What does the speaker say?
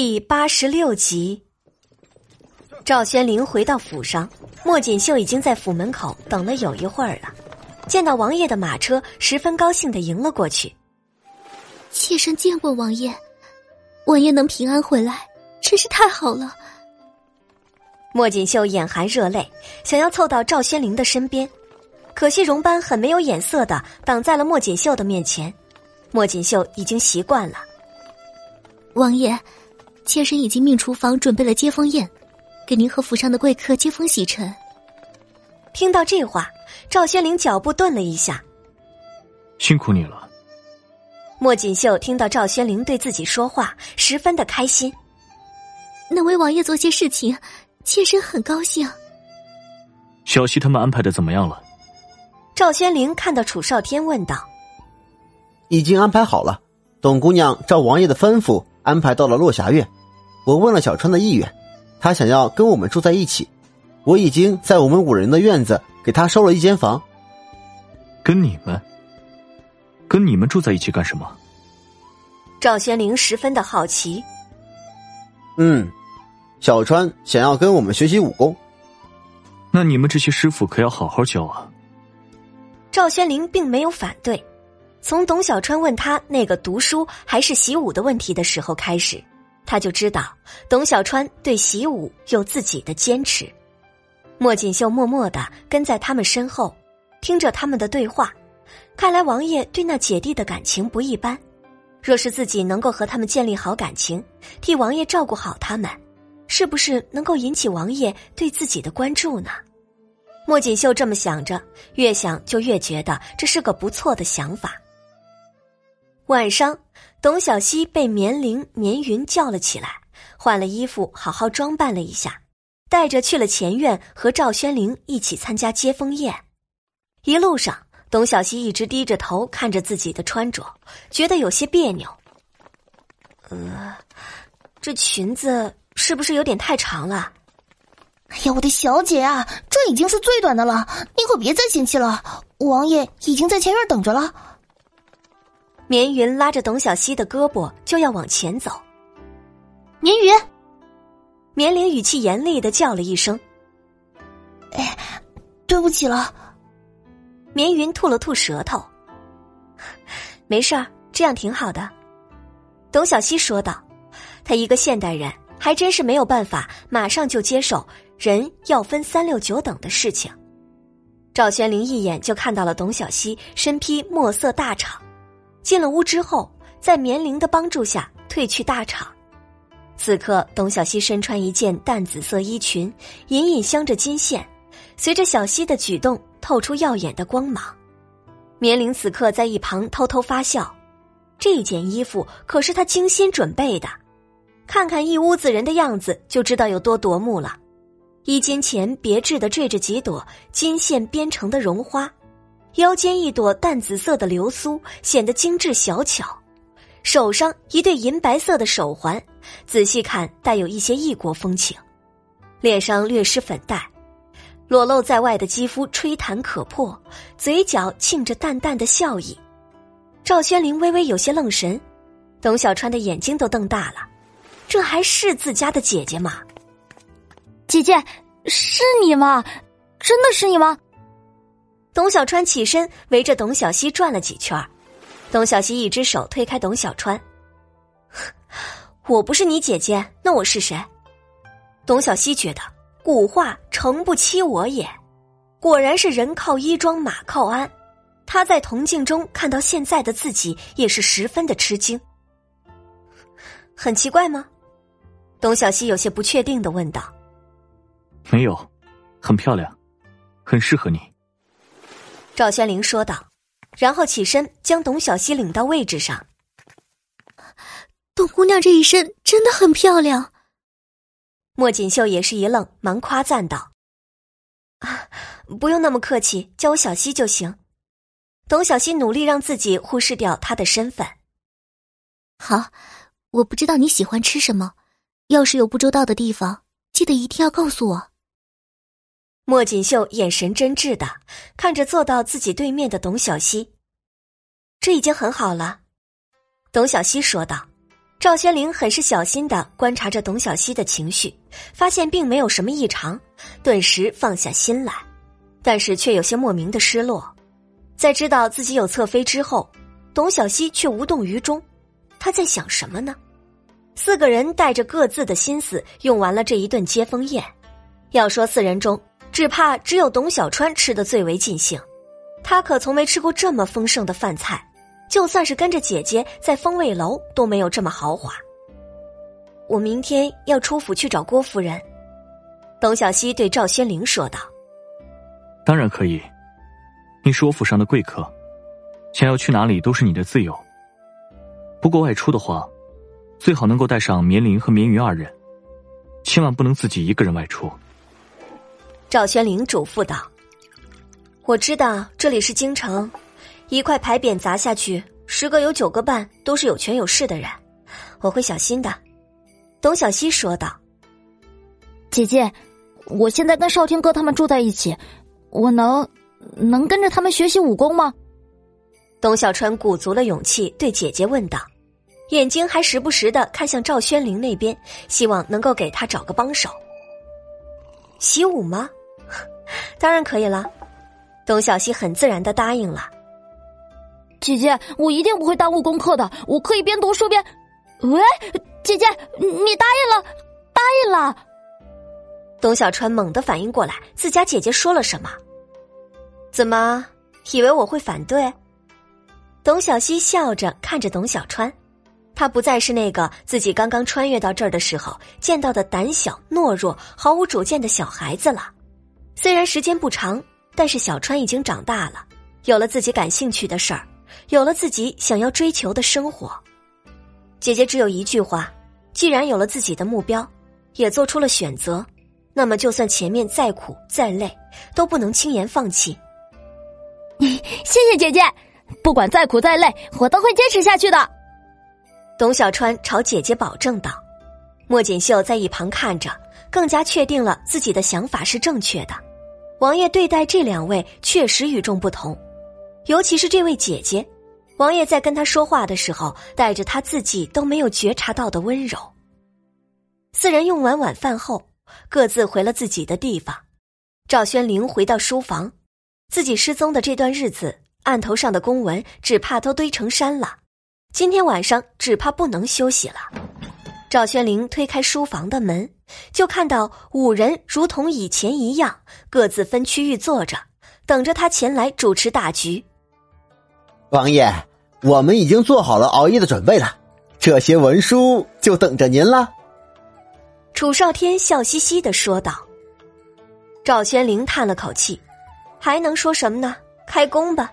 第八十六集，赵宣灵回到府上，莫锦绣已经在府门口等了有一会儿了。见到王爷的马车，十分高兴的迎了过去。妾身见过王爷，王爷能平安回来，真是太好了。莫锦绣眼含热泪，想要凑到赵宣灵的身边，可惜荣班很没有眼色的挡在了莫锦绣的面前。莫锦绣已经习惯了，王爷。妾身已经命厨房准备了接风宴，给您和府上的贵客接风洗尘。听到这话，赵轩灵脚步顿了一下。辛苦你了。莫锦绣听到赵轩灵对自己说话，十分的开心。能为王爷做些事情，妾身很高兴。小溪他们安排的怎么样了？赵轩灵看到楚少天问道：“已经安排好了，董姑娘照王爷的吩咐安排到了落霞院。”我问了小川的意愿，他想要跟我们住在一起。我已经在我们五人的院子给他收了一间房。跟你们？跟你们住在一起干什么？赵玄灵十分的好奇。嗯，小川想要跟我们学习武功。那你们这些师傅可要好好教啊。赵玄灵并没有反对。从董小川问他那个读书还是习武的问题的时候开始。他就知道董小川对习武有自己的坚持。莫锦绣默默的跟在他们身后，听着他们的对话。看来王爷对那姐弟的感情不一般。若是自己能够和他们建立好感情，替王爷照顾好他们，是不是能够引起王爷对自己的关注呢？莫锦绣这么想着，越想就越觉得这是个不错的想法。晚上。董小希被绵灵、绵云叫了起来，换了衣服，好好装扮了一下，带着去了前院和赵宣灵一起参加接风宴。一路上，董小希一直低着头看着自己的穿着，觉得有些别扭。呃，这裙子是不是有点太长了？哎呀，我的小姐啊，这已经是最短的了，你可别再嫌弃了。王爷已经在前院等着了。绵云拉着董小希的胳膊就要往前走，绵云，绵玲语气严厉的叫了一声：“哎，对不起了。”绵云吐了吐舌头，没事儿，这样挺好的。董小希说道：“他一个现代人，还真是没有办法马上就接受人要分三六九等的事情。”赵玄灵一眼就看到了董小希身披墨色大氅。进了屋之后，在绵灵的帮助下退去大厂。此刻，董小希身穿一件淡紫色衣裙，隐隐镶着金线，随着小希的举动透出耀眼的光芒。绵灵此刻在一旁偷偷发笑，这件衣服可是他精心准备的，看看一屋子人的样子就知道有多夺目了。衣襟前别致的缀着几朵金线编成的绒花。腰间一朵淡紫色的流苏，显得精致小巧；手上一对银白色的手环，仔细看带有一些异国风情。脸上略施粉黛，裸露在外的肌肤吹弹可破，嘴角沁着淡淡的笑意。赵轩林微微有些愣神，董小川的眼睛都瞪大了，这还是自家的姐姐吗？姐姐，是你吗？真的是你吗？董小川起身，围着董小希转了几圈董小希一只手推开董小川：“ 我不是你姐姐，那我是谁？”董小希觉得古话“诚不欺我也”，果然是人靠衣装，马靠鞍。他在铜镜中看到现在的自己，也是十分的吃惊。很奇怪吗？董小希有些不确定的问道。“没有，很漂亮，很适合你。”赵宣灵说道，然后起身将董小希领到位置上。董姑娘这一身真的很漂亮。莫锦绣也是一愣，忙夸赞道：“啊，不用那么客气，叫我小希就行。”董小希努力让自己忽视掉她的身份。好，我不知道你喜欢吃什么，要是有不周到的地方，记得一定要告诉我。莫锦绣眼神真挚的看着坐到自己对面的董小希，这已经很好了。董小希说道：“赵宣灵很是小心的观察着董小希的情绪，发现并没有什么异常，顿时放下心来，但是却有些莫名的失落。在知道自己有侧妃之后，董小希却无动于衷。他在想什么呢？四个人带着各自的心思用完了这一顿接风宴。要说四人中，只怕只有董小川吃的最为尽兴。他可从没吃过这么丰盛的饭菜。就算是跟着姐姐在风味楼都没有这么豪华。我明天要出府去找郭夫人，董小希对赵宣灵说道：“当然可以，你是我府上的贵客，想要去哪里都是你的自由。不过外出的话，最好能够带上绵林和绵云二人，千万不能自己一个人外出。”赵宣灵嘱咐道：“我知道这里是京城。”一块牌匾砸下去，十个有九个半都是有权有势的人，我会小心的。”董小希说道。“姐姐，我现在跟少天哥他们住在一起，我能能跟着他们学习武功吗？”董小川鼓足了勇气对姐姐问道，眼睛还时不时的看向赵宣灵那边，希望能够给他找个帮手。习武吗？当然可以了。董小希很自然的答应了。姐姐，我一定不会耽误功课的。我可以边读书边……喂，姐姐，你答应了？答应了？董小川猛地反应过来，自家姐姐说了什么？怎么以为我会反对？董小希笑着看着董小川，他不再是那个自己刚刚穿越到这儿的时候见到的胆小懦弱、毫无主见的小孩子了。虽然时间不长，但是小川已经长大了，有了自己感兴趣的事儿。有了自己想要追求的生活，姐姐只有一句话：既然有了自己的目标，也做出了选择，那么就算前面再苦再累，都不能轻言放弃。谢谢姐姐，不管再苦再累，我都会坚持下去的。董小川朝姐姐保证道。莫锦绣在一旁看着，更加确定了自己的想法是正确的。王爷对待这两位确实与众不同。尤其是这位姐姐，王爷在跟她说话的时候，带着他自己都没有觉察到的温柔。四人用完晚饭后，各自回了自己的地方。赵宣灵回到书房，自己失踪的这段日子，案头上的公文只怕都堆成山了。今天晚上只怕不能休息了。赵宣灵推开书房的门，就看到五人如同以前一样，各自分区域坐着，等着他前来主持大局。王爷，我们已经做好了熬夜的准备了，这些文书就等着您了。楚少天笑嘻嘻的说道。赵宣灵叹了口气，还能说什么呢？开工吧。